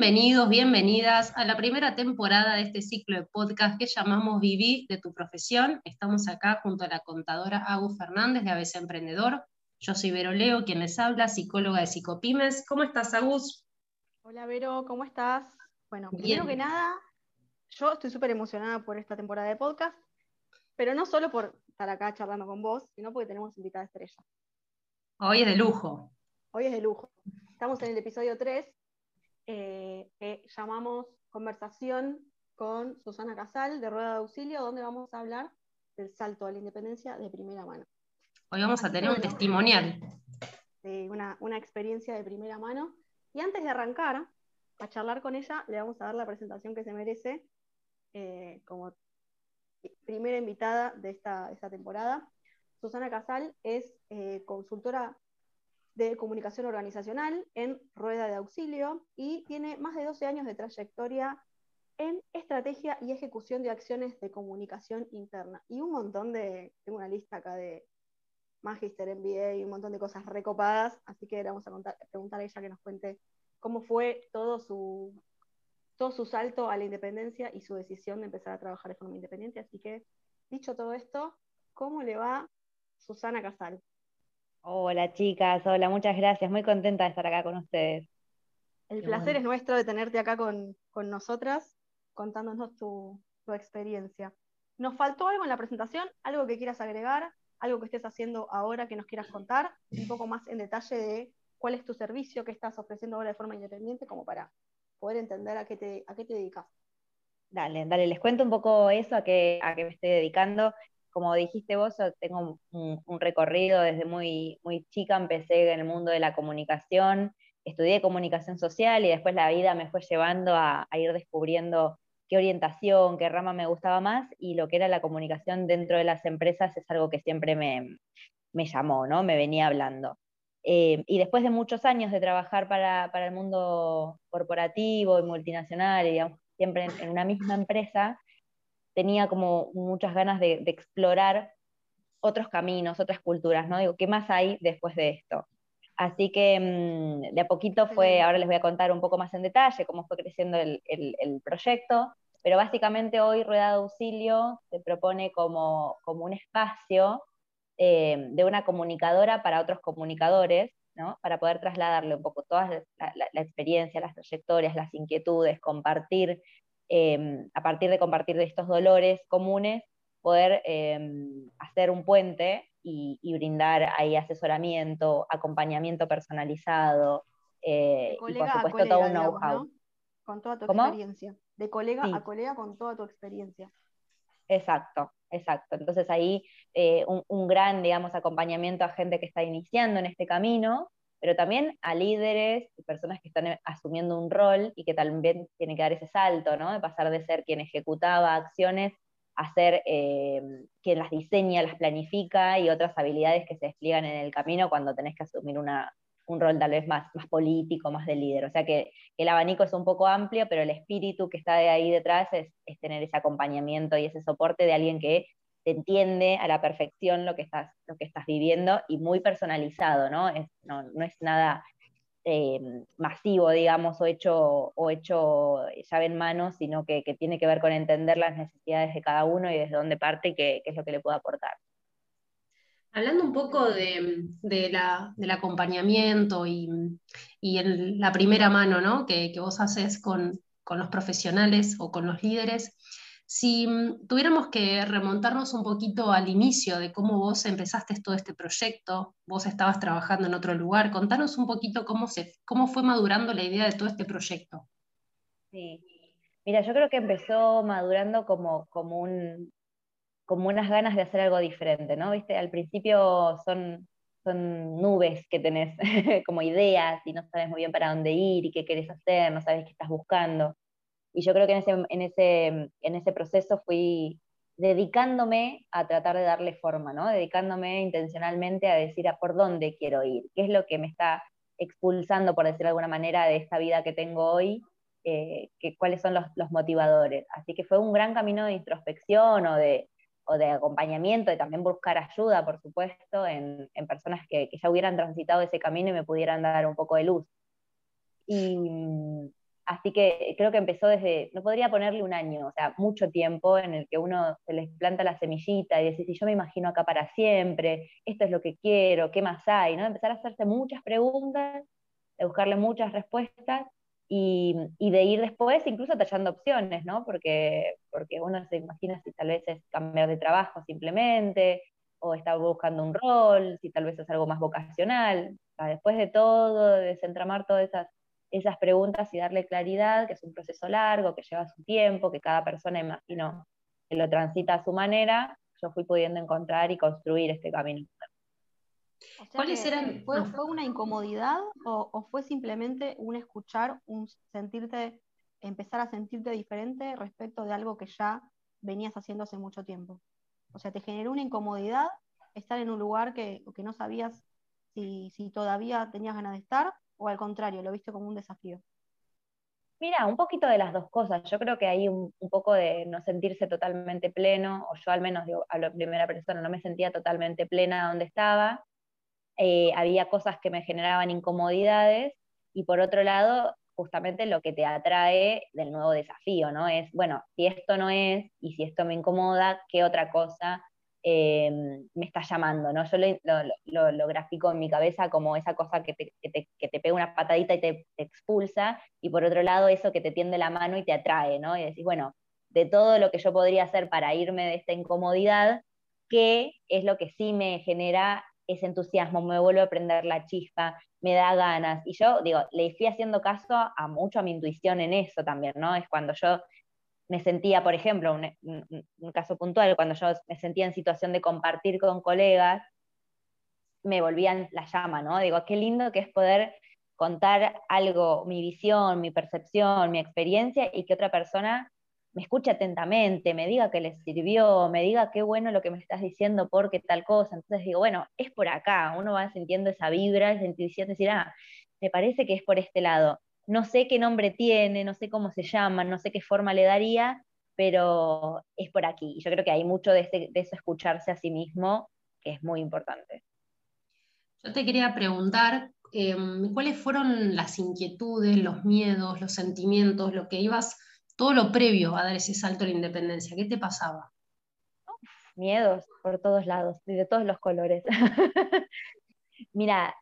Bienvenidos, bienvenidas a la primera temporada de este ciclo de podcast que llamamos Viví de tu profesión. Estamos acá junto a la contadora Agus Fernández de ABC Emprendedor. Yo soy Vero Leo, quien les habla, psicóloga de Psicopymes. ¿Cómo estás, Agus? Hola, Vero, ¿cómo estás? Bueno, primero que nada, yo estoy súper emocionada por esta temporada de podcast, pero no solo por estar acá charlando con vos, sino porque tenemos invitada estrella. Hoy es de lujo. Hoy es de lujo. Estamos en el episodio 3, eh, que llamamos Conversación con Susana Casal de Rueda de Auxilio, donde vamos a hablar del salto a la independencia de primera mano. Hoy vamos a tener un testimonial. una, una experiencia de primera mano. Y antes de arrancar a charlar con ella, le vamos a dar la presentación que se merece eh, como primera invitada de esta, esta temporada. Susana Casal es eh, consultora de comunicación organizacional en Rueda de Auxilio y tiene más de 12 años de trayectoria en estrategia y ejecución de acciones de comunicación interna. Y un montón de, tengo una lista acá de Magister MBA y un montón de cosas recopadas, así que le vamos a preguntar a ella que nos cuente cómo fue todo su, todo su salto a la independencia y su decisión de empezar a trabajar de forma independiente. Así que, dicho todo esto, ¿cómo le va Susana Casal? Hola chicas, hola, muchas gracias, muy contenta de estar acá con ustedes. El placer es nuestro de tenerte acá con, nosotras, contándonos tu, tu experiencia. ¿Nos faltó algo en la presentación? ¿Algo que quieras agregar? ¿Algo que estés haciendo ahora que nos quieras contar? Un poco más en detalle de cuál es tu servicio que estás ofreciendo ahora de forma independiente, como para poder entender a qué te, a qué te dedicas. Dale, dale, les cuento un poco eso, a qué, a qué me estoy dedicando. Como dijiste vos, tengo un, recorrido desde muy, muy chica, empecé en el mundo de la comunicación, estudié comunicación social y después la vida me fue llevando a, ir descubriendo qué orientación, qué rama me gustaba más y lo que era la comunicación dentro de las empresas es algo que siempre me, me llamó, ¿no? Me venía hablando. Eh, y después de muchos años de trabajar para, el mundo corporativo y multinacional, y siempre en, una misma empresa, tenía como muchas ganas de, explorar otros caminos, otras culturas, ¿no? Digo, ¿qué más hay después de esto? Así que mm, de a poquito fue, ahora les voy a contar un poco más en detalle cómo fue creciendo el, proyecto, pero básicamente hoy Rueda de Auxilio se propone como, como un espacio eh, de una comunicadora para otros comunicadores, ¿no? para poder trasladarle un poco toda la, experiencia, las trayectorias, las inquietudes, compartir, eh, a partir de compartir de estos dolores comunes, poder eh, hacer un puente y, brindar ahí asesoramiento, acompañamiento personalizado y por supuesto todo un know-how. Con toda tu experiencia. De colega a colega con toda tu experiencia. Exacto, exacto. Entonces ahí eh, un, gran, digamos, acompañamiento a gente que está iniciando en este camino, pero también a líderes y personas que están eh, asumiendo un rol y que también tienen que dar ese salto, ¿no? De pasar de ser quien ejecutaba acciones a ser eh, quien las diseña, las planifica y otras habilidades que se despliegan en el camino cuando tenés que asumir una, un rol tal vez más, más político, más de líder. O sea que, el abanico es un poco amplio, pero el espíritu que está de ahí detrás es, tener ese acompañamiento y ese soporte de alguien que te entiende a la perfección lo que estás, lo que estás viviendo y muy personalizado, ¿no? no, es nada eh, masivo, digamos, o hecho, o hecho llave en mano, sino que, tiene que ver con entender las necesidades de cada uno y desde dónde parte y qué, qué es lo que le puede aportar. Hablando un poco de, del acompañamiento y, la primera mano ¿no? que, vos haces con, los profesionales o con los líderes, si tuviéramos que remontarnos un poquito al inicio de cómo vos empezaste todo este proyecto, vos estabas trabajando en otro lugar, contanos un poquito cómo, cómo fue madurando la idea de todo este proyecto. Sí, mira, yo creo que empezó madurando como, como un, como unas ganas de hacer algo diferente, ¿no? ¿Viste? Al principio son, son nubes que tenés como ideas y no sabes muy bien para dónde ir y qué querés hacer, no sabes qué estás buscando. Y yo creo que en ese, en ese, en ese proceso fui dedicándome a tratar de darle forma, ¿no? Dedicándome intencionalmente a decir a por dónde quiero ir, qué es lo que me está expulsando, por decir de alguna manera, de esta vida que tengo hoy, eh, que, cuáles son los, los, motivadores. Así que fue un gran camino de introspección o de, o de acompañamiento y también buscar ayuda, por supuesto, en, personas que, ya hubieran transitado ese camino y me pudieran dar un poco de luz. Y Así que creo que empezó desde, no podría ponerle un año, o sea, mucho tiempo en el que uno se les planta la semillita y decir, si yo me imagino acá para siempre, esto es lo que quiero, ¿qué más hay? ¿no? Empezar a hacerse muchas preguntas, de buscarle muchas respuestas y, de ir después incluso tallando opciones, ¿no? Porque, porque uno se imagina si tal vez es cambiar de trabajo simplemente, o está buscando un rol, si tal vez es algo más vocacional. después de todo, de desentramar todas esas esas preguntas y darle claridad, que es un proceso largo, que lleva su tiempo, que cada persona, imagino, que lo transita a su manera, yo fui pudiendo encontrar y construir este camino. ¿Cuáles eran? Fue, ¿Fue, una incomodidad o, fue simplemente un escuchar, un sentirte, empezar a sentirte diferente respecto de algo que ya venías haciendo hace mucho tiempo? O sea, ¿te generó una incomodidad estar en un lugar que, que no sabías si, si todavía tenías ganas de estar o al contrario, lo viste como un desafío? Mira, un poquito de las dos cosas. Yo creo que hay un, poco de no sentirse totalmente pleno, o yo al menos digo, a la primera persona no me sentía totalmente plena donde estaba. Eh, había cosas que me generaban incomodidades y por otro lado, justamente lo que te atrae del nuevo desafío, ¿no? Es, bueno, si esto no es y si esto me incomoda, ¿qué otra cosa Em, me está llamando, ¿no? Yo lo, lo, grafico en mi cabeza como esa cosa que te, que te, pega una patadita y te, expulsa, y por otro lado eso que te tiende la mano y te atrae, ¿no? Y decís, bueno, de todo lo que yo podría hacer para irme de esta incomodidad, ¿qué es lo que sí me genera ese entusiasmo, me vuelvo a prender la chispa, me da ganas. Y yo digo, le fui haciendo caso a mucho a mi intuición en eso también, ¿no? Es cuando yo me sentía, por ejemplo, un, caso puntual, cuando yo me sentía en situación de compartir con colegas, me volvían la llama, ¿no? Digo, qué lindo que es poder contar algo, mi visión, mi percepción, mi experiencia, y que otra persona me escuche atentamente, me diga que le sirvió, me diga qué bueno lo que me estás diciendo porque tal cosa. Entonces digo, bueno, es por acá, uno va sintiendo esa vibra, esa intuición, decir, ah, me parece que es por este lado no sé qué nombre tiene, no sé cómo se llama, no sé qué forma le daría, pero es por aquí. Y yo creo que hay mucho de, eso escucharse a sí mismo que es muy importante. Yo te quería preguntar, em, ¿cuáles fueron las inquietudes, los miedos, los sentimientos, lo que ibas, todo lo previo a dar ese salto a la independencia? ¿Qué te pasaba? miedos por todos lados, de todos los colores. Mira,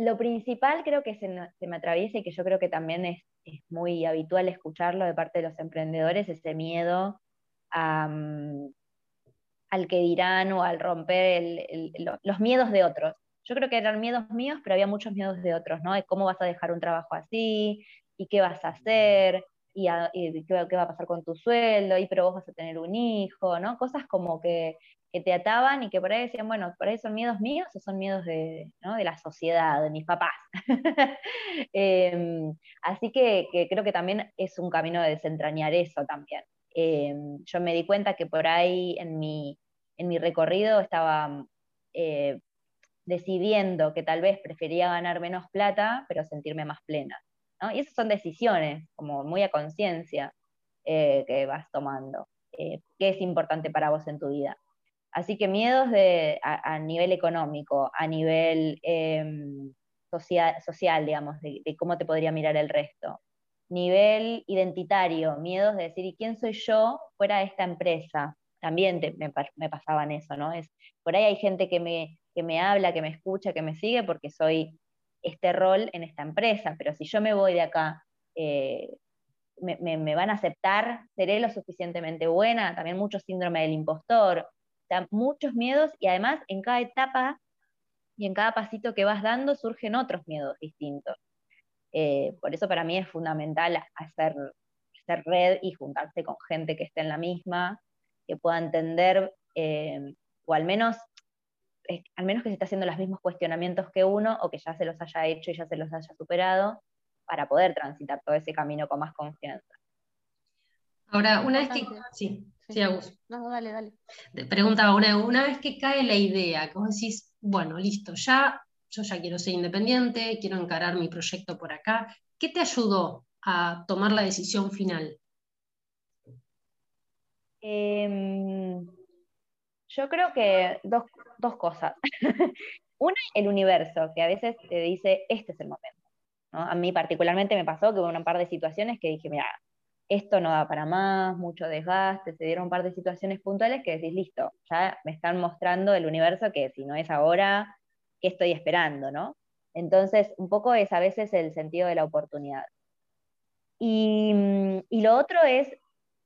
lo principal creo que se, me atraviesa y que yo creo que también es, muy habitual escucharlo de parte de los emprendedores, ese miedo mm, al que dirán o al romper los miedos de otros. Yo creo que eran miedos míos, pero había muchos miedos de otros, ¿no? De cómo vas a dejar un trabajo así, y qué vas a hacer, y, qué, qué, va a pasar con tu sueldo, y pero vos vas a tener un hijo, ¿no? Cosas como que que te ataban y que por ahí decían, bueno, por ahí son miedos míos o son miedos de, de la sociedad, de mis papás. Em, así que, creo que también es un camino de desentrañar eso también. Em, yo me di cuenta que por ahí en mi, en mi recorrido estaba eh, decidiendo que tal vez prefería ganar menos plata, pero sentirme más plena. Y esas son decisiones, como muy a conciencia, eh, que vas tomando. Eh, ¿Qué es importante para vos en tu vida? Así que miedos de, a, nivel económico, a nivel em, social, digamos, de, cómo te podría mirar el resto. Nivel identitario, miedos de decir, ¿y quién soy yo fuera de esta empresa? También me, me, pasaban eso, ¿no? Es, por ahí hay gente que me, que me habla, que me escucha, que me sigue porque soy este rol en esta empresa, pero si yo me voy de acá, eh, me, me, van a aceptar, seré lo suficientemente buena, también mucho síndrome del impostor, muchos miedos y además en cada etapa y en cada pasito que vas dando surgen otros miedos distintos. Eh, por eso para mí es fundamental hacer, hacer, red y juntarse con gente que esté en la misma, que pueda entender, eh, o al menos, eh, al menos que se esté haciendo los mismos cuestionamientos que uno, o que ya se los haya hecho y ya se los haya superado, para poder transitar todo ese camino con más confianza. Ahora, una vez que... Sí, sí, No, dale, dale. Te preguntaba, una, una vez que cae la idea, que vos decís, bueno, listo, ya, yo ya quiero ser independiente, quiero encarar mi proyecto por acá, ¿qué te ayudó a tomar la decisión final? Em, yo creo que dos, dos cosas. Una, el universo, que a veces te dice, este es el momento. A mí particularmente me pasó que hubo un par de situaciones que dije, mira, esto no da para más, mucho desgaste, se dieron un par de situaciones puntuales que decís, listo, ya me están mostrando el universo que si no es ahora, ¿qué estoy esperando? ¿no? Entonces, un poco es a veces el sentido de la oportunidad. Y, mm, lo otro es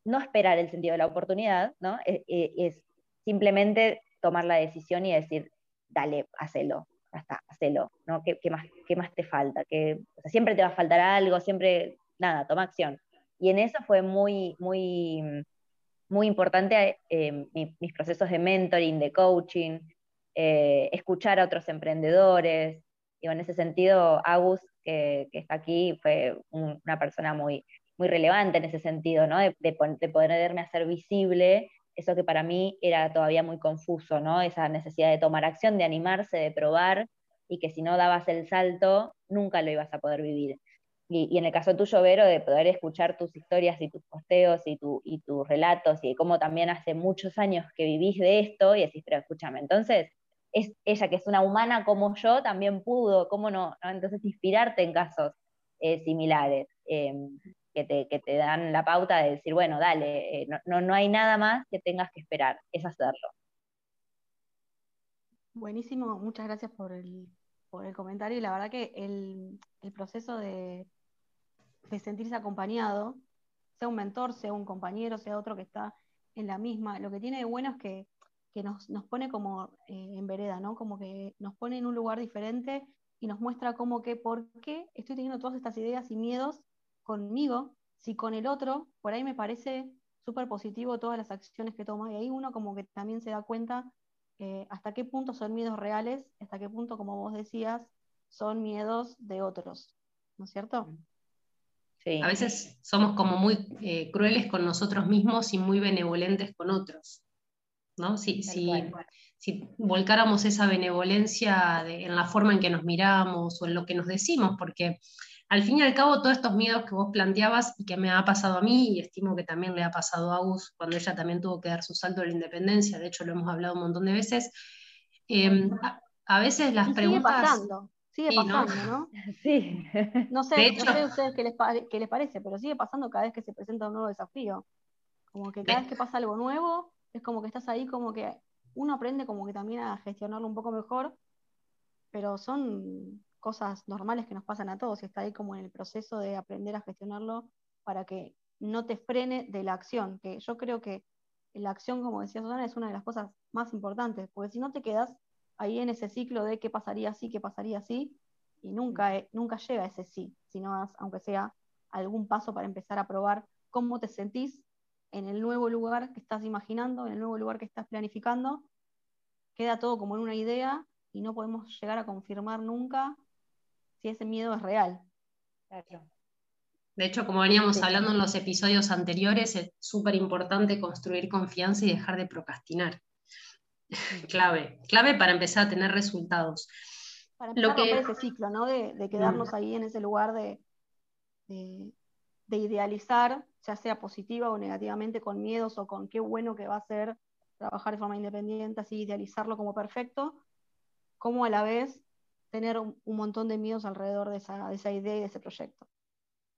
no esperar el sentido de la oportunidad, ¿no? E, e, es, simplemente tomar la decisión y decir, dale, hacelo, hasta, hacelo, ¿no? ¿Qué, más, qué más te falta? Que, siempre te va a faltar algo, siempre, nada, toma acción. Y en eso fue muy, muy, muy importante eh, mis procesos de mentoring, de coaching, eh, escuchar a otros emprendedores. Y en ese sentido, Agus, que, está aquí, fue una persona muy, muy relevante en ese sentido, ¿no? De, de, poderme hacer visible eso que para mí era todavía muy confuso, ¿no? Esa necesidad de tomar acción, de animarse, de probar, y que si no dabas el salto, nunca lo ibas a poder vivir. Y, en el caso tuyo, Vero, de poder escuchar tus historias y tus posteos y, tu, y tus relatos y cómo también hace muchos años que vivís de esto y decís, pero escúchame, entonces es ella que es una humana como yo también pudo, ¿cómo no? Entonces inspirarte en casos eh, similares em, que, te, que, te, dan la pauta de decir, bueno, dale, eh, no, no, hay nada más que tengas que esperar, es hacerlo. Buenísimo, muchas gracias por el, por el comentario y la verdad que el, el proceso de, de sentirse acompañado, sea un mentor, sea un compañero, sea otro que está en la misma. Lo que tiene de bueno es que, nos, pone como eh, en vereda, ¿no? Como que nos pone en un lugar diferente y nos muestra como que por qué estoy teniendo todas estas ideas y miedos conmigo, si con el otro, por ahí me parece súper positivo todas las acciones que toma. Y ahí uno como que también se da cuenta eh, hasta qué punto son miedos reales, hasta qué punto, como vos decías, son miedos de otros, ¿no es cierto? A veces somos como muy eh, crueles con nosotros mismos y muy benevolentes con otros. ¿no? Si, si, si volcáramos esa benevolencia en la forma en que nos miramos o en lo que nos decimos, porque al fin y al cabo todos estos miedos que vos planteabas y que me ha pasado a mí y estimo que también le ha pasado a Gus cuando ella también tuvo que dar su salto de la independencia, de hecho lo hemos hablado un montón de veces, em, a, veces las preguntas... Sigue pasando, ¿no? Sí. No sé, no sé a ustedes qué les, qué les parece, pero sigue pasando cada vez que se presenta un nuevo desafío. Como que cada vez que pasa algo nuevo, es como que estás ahí, como que uno aprende como que también a gestionarlo un poco mejor, pero son cosas normales que nos pasan a todos y está ahí como en el proceso de aprender a gestionarlo para que no te frene de la acción, que yo creo que la acción, como decía Susana, es una de las cosas más importantes, porque si no te quedas ahí en ese ciclo de qué pasaría así, qué pasaría así, y nunca, eh, nunca llega ese sí, sino aunque sea algún paso para empezar a probar cómo te sentís en el nuevo lugar que estás imaginando, en el nuevo lugar que estás planificando, queda todo como en una idea y no podemos llegar a confirmar nunca si ese miedo es real. De hecho, como veníamos hablando en los episodios anteriores, es súper importante construir confianza y dejar de procrastinar. clave, clave para empezar a tener resultados. Para empezar Lo que... a ese ciclo, ¿no? De, quedarnos mm. ahí en ese lugar de, de, idealizar, ya sea positiva o negativamente, con miedos o con qué bueno que va a ser trabajar de forma independiente, así idealizarlo como perfecto, como a la vez tener un, montón de miedos alrededor de esa, de esa idea y de ese proyecto.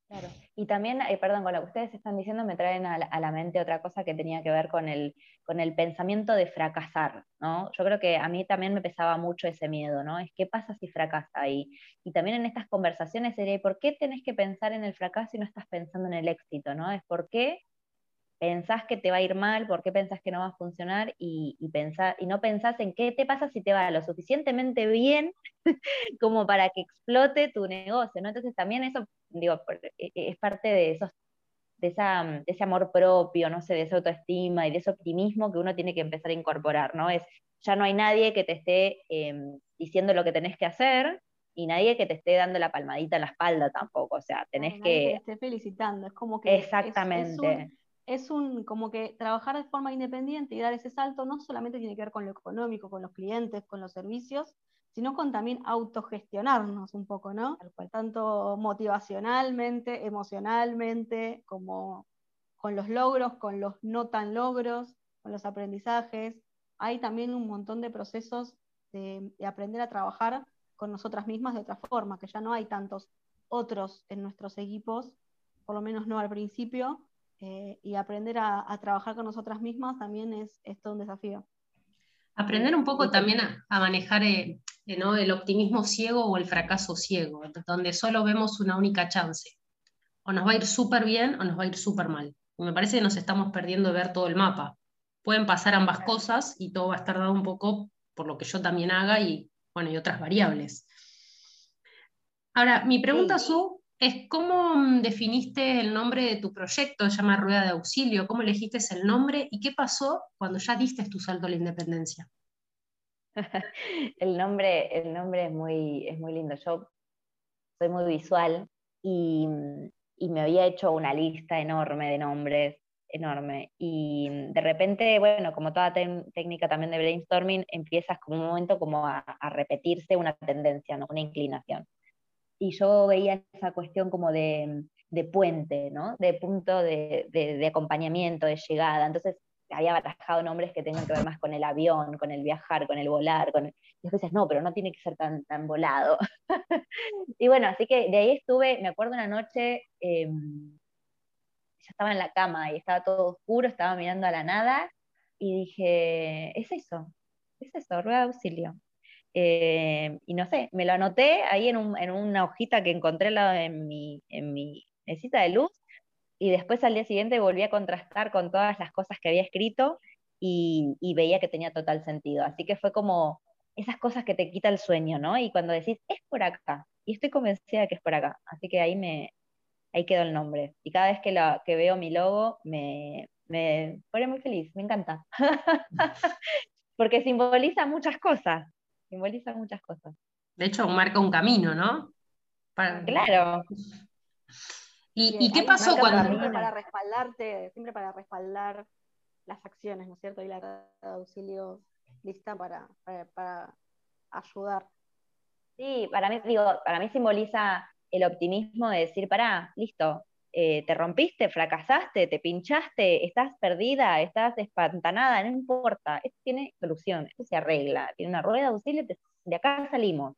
Claro. Y también, eh, perdón, con lo que ustedes están diciendo me traen a la, mente otra cosa que tenía que ver con el, con el pensamiento de fracasar, ¿no? Yo creo que a mí también me pesaba mucho ese miedo, ¿no? Es qué pasa si fracasa y, y también en estas conversaciones sería, ¿por qué tenés que pensar en el fracaso y no estás pensando en el éxito, ¿no? Es por qué pensás que te va a ir mal, por qué pensás que no va a funcionar y, y, y no pensás en qué te pasa si te va lo suficientemente bien como para que explote tu negocio, ¿no? Entonces también eso, digo, e, e, es parte de esos de, esa, ese amor propio, no sé, de esa autoestima y de ese optimismo que uno tiene que empezar a incorporar, ¿no? Es, ya no hay nadie que te esté em, diciendo lo que tenés que hacer y nadie que te esté dando la palmadita en la espalda tampoco, o sea, tenés que... que... te esté felicitando, es como que... Exactamente es un como que trabajar de forma independiente y dar ese salto no solamente tiene que ver con lo económico, con los clientes, con los servicios, sino con también autogestionarnos un poco, ¿no? Tanto motivacionalmente, emocionalmente, como con los logros, con los no tan logros, con los aprendizajes. Hay también un montón de procesos de, de aprender a trabajar con nosotras mismas de otra forma, que ya no hay tantos otros en nuestros equipos, por lo menos no al principio, eh, y aprender a, trabajar con nosotras mismas también es, todo un desafío. Aprender un poco también a, manejar eh, eh, el optimismo ciego o el fracaso ciego, donde solo vemos una única chance. O nos va a ir súper bien o nos va a ir súper mal. me parece que nos estamos perdiendo de ver todo el mapa. Pueden pasar ambas cosas y todo va a estar dado un poco por lo que yo también haga y, bueno, y otras variables. Ahora, mi pregunta, Su, es cómo mm, definiste el nombre de tu proyecto, se llama Rueda de Auxilio, cómo elegiste el nombre y qué pasó cuando ya diste tu salto a la independencia. el, nombre, el nombre es muy, es muy lindo. Yo soy muy visual y, mm, me había hecho una lista enorme de nombres, enorme. Y mm, de repente, bueno, como toda técnica también de brainstorming, empiezas como un momento como a, a repetirse una tendencia, ¿no? una inclinación y yo veía esa cuestión como de, puente, ¿no? De punto de, acompañamiento, de llegada. Entonces había barajado nombres que tengan que ver más con el avión, con el viajar, con el volar. Con Y después dices, no, pero no tiene que ser tan, volado. y bueno, así que de ahí estuve, me acuerdo una noche, em, ya estaba en la cama y estaba todo oscuro, estaba mirando a la nada y dije, es eso, es eso, rueda de auxilio. Eh, y no sé, me lo anoté ahí en, una hojita que encontré en mi, en mi mesita de luz y después al día siguiente volví a contrastar con todas las cosas que había escrito y, veía que tenía total sentido. Así que fue como esas cosas que te quita el sueño, ¿no? Y cuando decís, es por acá, y estoy convencida de que es por acá. Así que ahí me ahí quedó el nombre. Y cada vez que, la, que veo mi logo me, me pone muy feliz, me encanta. Porque simboliza muchas cosas simboliza muchas cosas. De hecho, marca un camino, ¿no? Claro. ¿Y, qué pasó cuando... Siempre para respaldarte, siempre para respaldar las acciones, ¿no es cierto? Y la de auxilio lista para, para, ayudar. Sí, para mí, digo, para mí simboliza el optimismo de decir, pará, listo, eh, te rompiste, fracasaste, te pinchaste, estás perdida, estás espantanada, no importa, esto tiene solución, esto se arregla, tiene una rueda de auxilio, de acá salimos.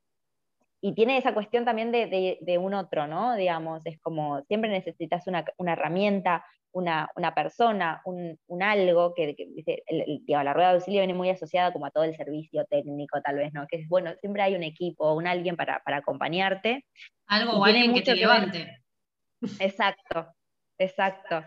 Y tiene esa cuestión también de, un otro, ¿no? Digamos, es como siempre necesitas una, herramienta, una, persona, un, algo que, la rueda de auxilio viene muy asociada como a todo el servicio técnico, tal vez, ¿no? Que es, bueno, siempre hay un equipo, un alguien para, acompañarte. Algo o alguien que te levante. Exacto, exacto.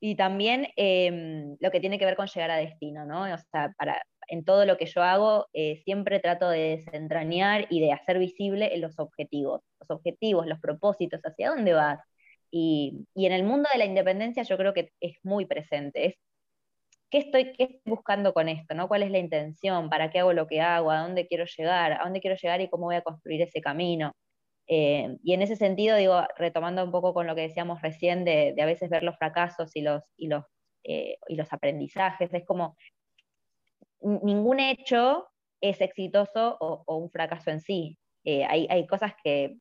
Y también em, lo que tiene que ver con llegar a destino, ¿no? O sea, para, en todo lo que yo hago, eh, siempre trato de desentrañar y de hacer visible los objetivos, los objetivos, los propósitos, hacia dónde vas. Y, en el mundo de la independencia yo creo que es muy presente, es ¿qué estoy, qué estoy buscando con esto? ¿no? ¿Cuál es la intención? ¿Para qué hago lo que hago? ¿A dónde quiero llegar? ¿A dónde quiero llegar y cómo voy a construir ese camino? Eh, y en ese sentido, digo, retomando un poco con lo que decíamos recién de, a veces ver los fracasos y los, y los, eh, y los aprendizajes, es como ningún hecho es exitoso o, un fracaso en sí. Eh, hay, hay, cosas que,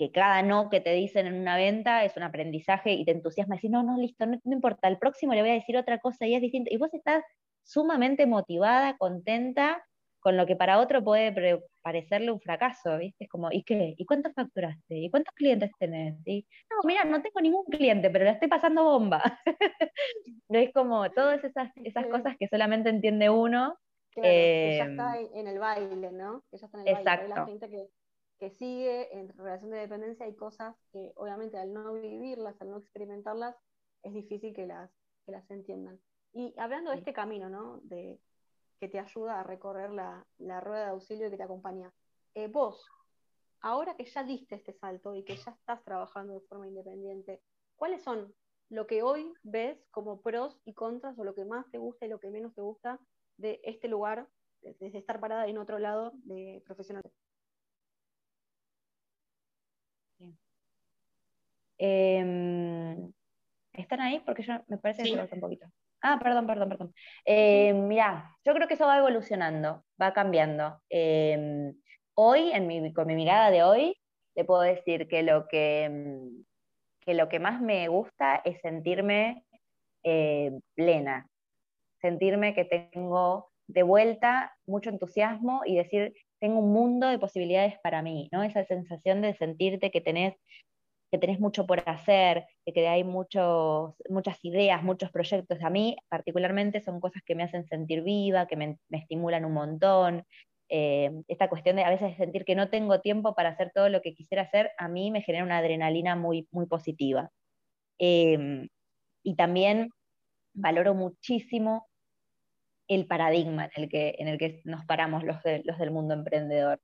que, cada no que te dicen en una venta es un aprendizaje y te entusiasma decir, no, no, listo, no, no importa, el próximo le voy a decir otra cosa y es distinto. Y vos estás sumamente motivada, contenta con lo que para otro puede parecerle un fracaso, ¿viste? Es como, ¿y qué? ¿Y cuánto facturaste? ¿Y cuántos clientes tenés? no, mira, no tengo ningún cliente, pero la estoy pasando bomba. es como todas esas, esas cosas que solamente entiende uno. Claro, que ya está em, en el baile, ¿no? Que ya está en el exacto. baile. La gente que, que sigue en relación de dependencia hay cosas que obviamente al no vivirlas, al no experimentarlas, es difícil que las, que las entiendan. Y hablando de este camino, ¿no? De, que te ayuda a recorrer la, rueda de auxilio y que te acompaña. Eh, vos, ahora que ya diste este salto y que ya estás trabajando de forma independiente, ¿cuáles son lo que hoy ves como pros y contras o lo que más te gusta y lo que menos te gusta de este lugar, desde estar parada en otro lado de profesional? Em, ¿Están ahí? Porque yo me parece que se un poquito. Ah, perdón, perdón, perdón. Eh, mira, yo creo que eso va evolucionando, va cambiando. Em, hoy, con mi mirada de hoy, te puedo decir que lo que, em, que, lo que más me gusta es sentirme eh, plena, sentirme que tengo de vuelta mucho entusiasmo y decir, tengo un mundo de posibilidades para mí, ¿no? Esa sensación de sentirte que tenés, que tenés mucho por hacer, de que hay muchos, muchas ideas, muchos proyectos. A mí particularmente son cosas que me hacen sentir viva, que me, estimulan un montón. Eh, esta cuestión de a veces sentir que no tengo tiempo para hacer todo lo que quisiera hacer, a mí me genera una adrenalina muy, muy positiva. Em, y también valoro muchísimo el paradigma en el que, en el que nos paramos los, los del mundo emprendedor.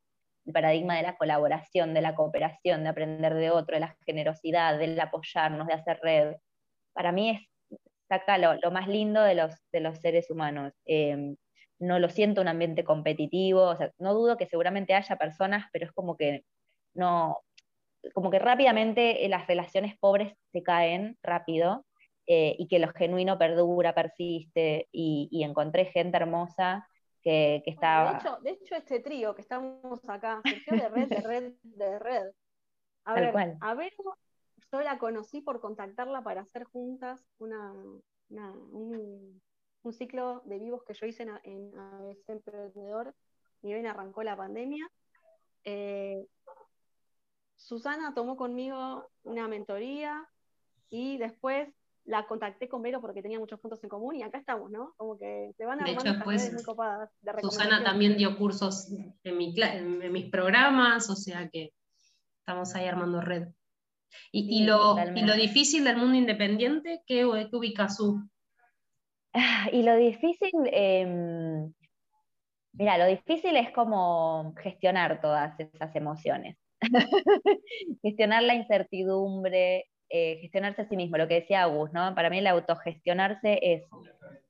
El paradigma de la colaboración, de la cooperación, de aprender de otro, de la generosidad, del apoyarnos, de hacer red. Para mí es, saca lo, más lindo de los, seres humanos. Em, no lo siento un ambiente competitivo, no dudo que seguramente haya personas, pero es como que no, como que rápidamente las relaciones pobres se caen rápido eh, y que lo genuino perdura, persiste, y, encontré gente hermosa que, que estaba... de, hecho, de hecho, este trío que estamos acá, surgió de red, de red, de red. A ver, a ver, yo la conocí por contactarla para hacer juntas una, un, ciclo de vivos que yo hice en, en ABC Emprendedor, y bien arrancó la pandemia. Eh, Susana tomó conmigo una mentoría y después la contacté con Vero porque tenía muchos puntos en común y acá estamos, ¿no? Como que te van a de hecho, después, muy copadas. Susana también dio cursos en, mi, en, mis programas, o sea que estamos ahí armando red. Y, y, lo, y lo, difícil del mundo independiente, ¿qué, qué ubicas tú? Y lo difícil, em, mira, lo difícil es como gestionar todas esas emociones. gestionar la incertidumbre, eh, gestionarse a sí mismo, lo que decía Agus, ¿no? Para mí el autogestionarse es,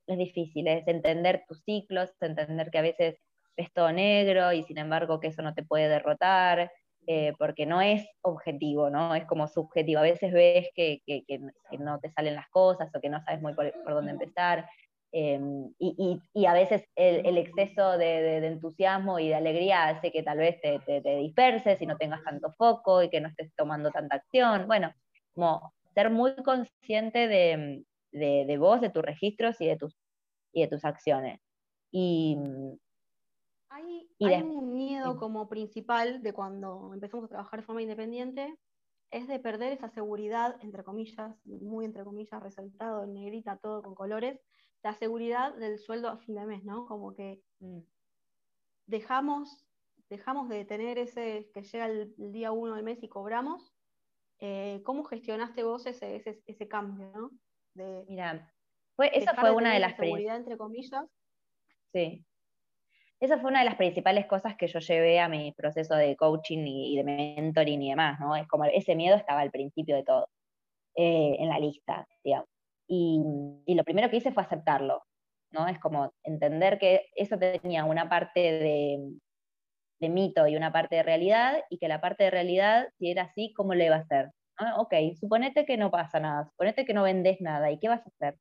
es difícil, es entender tus ciclos, entender que a veces ves todo negro y sin embargo que eso no te puede derrotar, eh, porque no es objetivo, ¿no? Es como subjetivo. A veces ves que, que, no te salen las cosas o que no sabes muy por, dónde empezar. Em, y, y, a veces el, exceso de, de, entusiasmo y de alegría hace que tal vez te, te disperses y no tengas tanto foco y que no estés tomando tanta acción. Bueno, como ser muy consciente de, de, vos, de tus registros y de tus, y de tus acciones. Y, hay, hay un miedo como principal de cuando empezamos a trabajar de forma independiente, es de perder esa seguridad, entre comillas, muy entre comillas, resaltado en negrita, todo con colores, la seguridad del sueldo a fin de mes, ¿no? Como que mm. dejamos, dejamos de tener ese que llega el día uno del mes y cobramos eh, ¿Cómo gestionaste vos ese, ese, cambio, ¿no? De, Mira, fue, esa fue una de las seguridad, entre comillas. Sí. Esa fue una de las principales cosas que yo llevé a mi proceso de coaching y, de mentoring y demás, ¿no? Es como ese miedo estaba al principio de todo, eh, en la lista, digamos. Y, y, lo primero que hice fue aceptarlo, ¿no? Es como entender que eso tenía una parte de, de mito y una parte de realidad, y que la parte de realidad, si era así, ¿cómo le va a hacer? Ok, suponete que no pasa nada, suponete que no vendes nada, ¿y qué vas a hacer?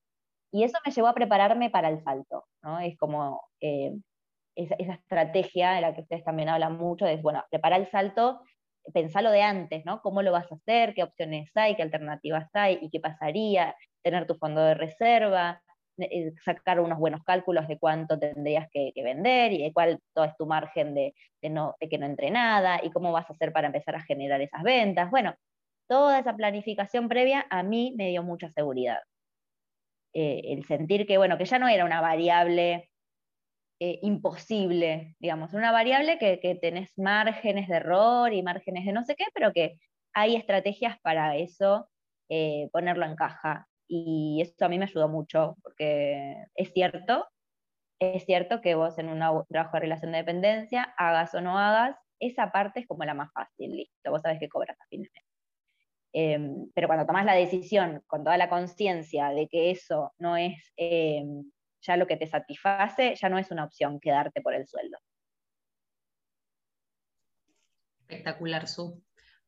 Y eso me llevó a prepararme para el salto, ¿no? Es como eh, esa, estrategia de la que ustedes también hablan mucho, de, bueno, preparar el salto, pensarlo de antes, ¿no? ¿Cómo lo vas a hacer? ¿Qué opciones hay? ¿Qué alternativas hay? ¿Y qué pasaría? Tener tu fondo de reserva, sacar unos buenos cálculos de cuánto tendrías que, vender y de cuál es tu margen de, no, de que no entre nada y cómo vas a hacer para empezar a generar esas ventas. Bueno, toda esa planificación previa a mí me dio mucha seguridad. Eh, el sentir que, bueno, que ya no era una variable eh, imposible, digamos, una variable que, que, tenés márgenes de error y márgenes de no sé qué, pero que hay estrategias para eso, ponerlo en caja y eso a mí me ayudó mucho, porque es cierto, es cierto que vos en un trabajo de relación de dependencia, hagas o no hagas, esa parte es como la más fácil, listo, vos sabés que cobras a fin de mes. Em, pero cuando tomás la decisión con toda la conciencia de que eso no es em, ya lo que te satisface, ya no es una opción quedarte por el sueldo. Espectacular, Su.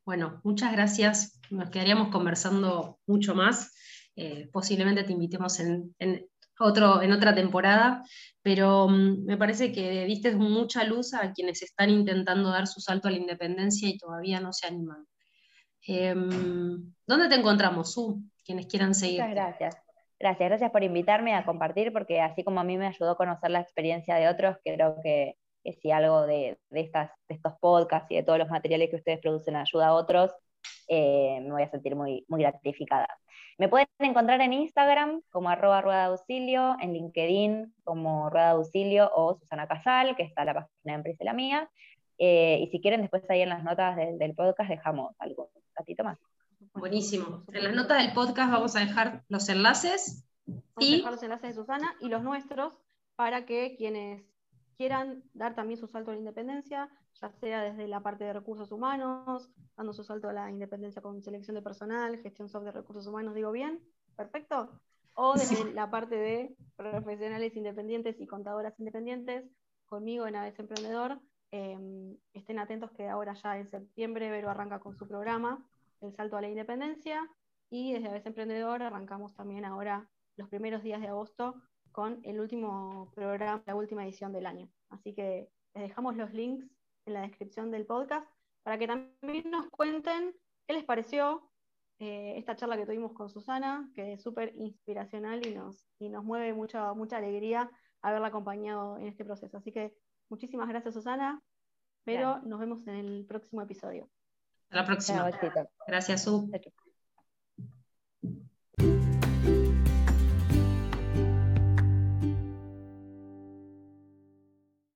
Bueno, muchas gracias. Nos quedaríamos conversando mucho más. Eh, posiblemente te invitemos en, otro, en otra temporada, pero mm, me parece que diste mucha luz a quienes están intentando dar su salto a la independencia y todavía no se animan. Em, ¿Dónde te encontramos, Su? Quienes quieran seguir. Muchas gracias. Gracias, gracias por invitarme a compartir, porque así como a mí me ayudó a conocer la experiencia de otros, creo que que si algo de, estas, de estos podcasts y de todos los materiales que ustedes producen ayuda a otros, eh, me voy a sentir muy, muy gratificada. Me pueden encontrar en Instagram como arroba rueda de auxilio, en LinkedIn como rueda de auxilio o Susana Casal, que está la página de empresa la mía. Eh, y si quieren, después ahí en las notas del, podcast dejamos algo, un ratito más. Buenísimo. En las notas del podcast vamos a dejar los enlaces. Vamos y... a dejar los enlaces de Susana y los nuestros para que quienes quieran dar también su salto a la independencia, ya sea desde la parte de recursos humanos, dando su salto a la independencia con selección de personal, gestión software de recursos humanos, digo bien, perfecto, o desde la parte de profesionales independientes y contadoras independientes, conmigo en Aves Emprendedor, em, estén atentos que ahora ya en septiembre Vero arranca con su programa, El Salto a la Independencia, y desde Aves Emprendedor arrancamos también ahora los primeros días de agosto con el último programa, la última edición del año. Así que les dejamos los links en la descripción del podcast para que también nos cuenten qué les pareció eh, esta charla que tuvimos con Susana, que es súper inspiracional y nos, y nos mueve mucha, mucha alegría haberla acompañado en este proceso. Así que muchísimas gracias Susana, pero nos vemos en el próximo episodio. Hasta la próxima. Gracias, Su.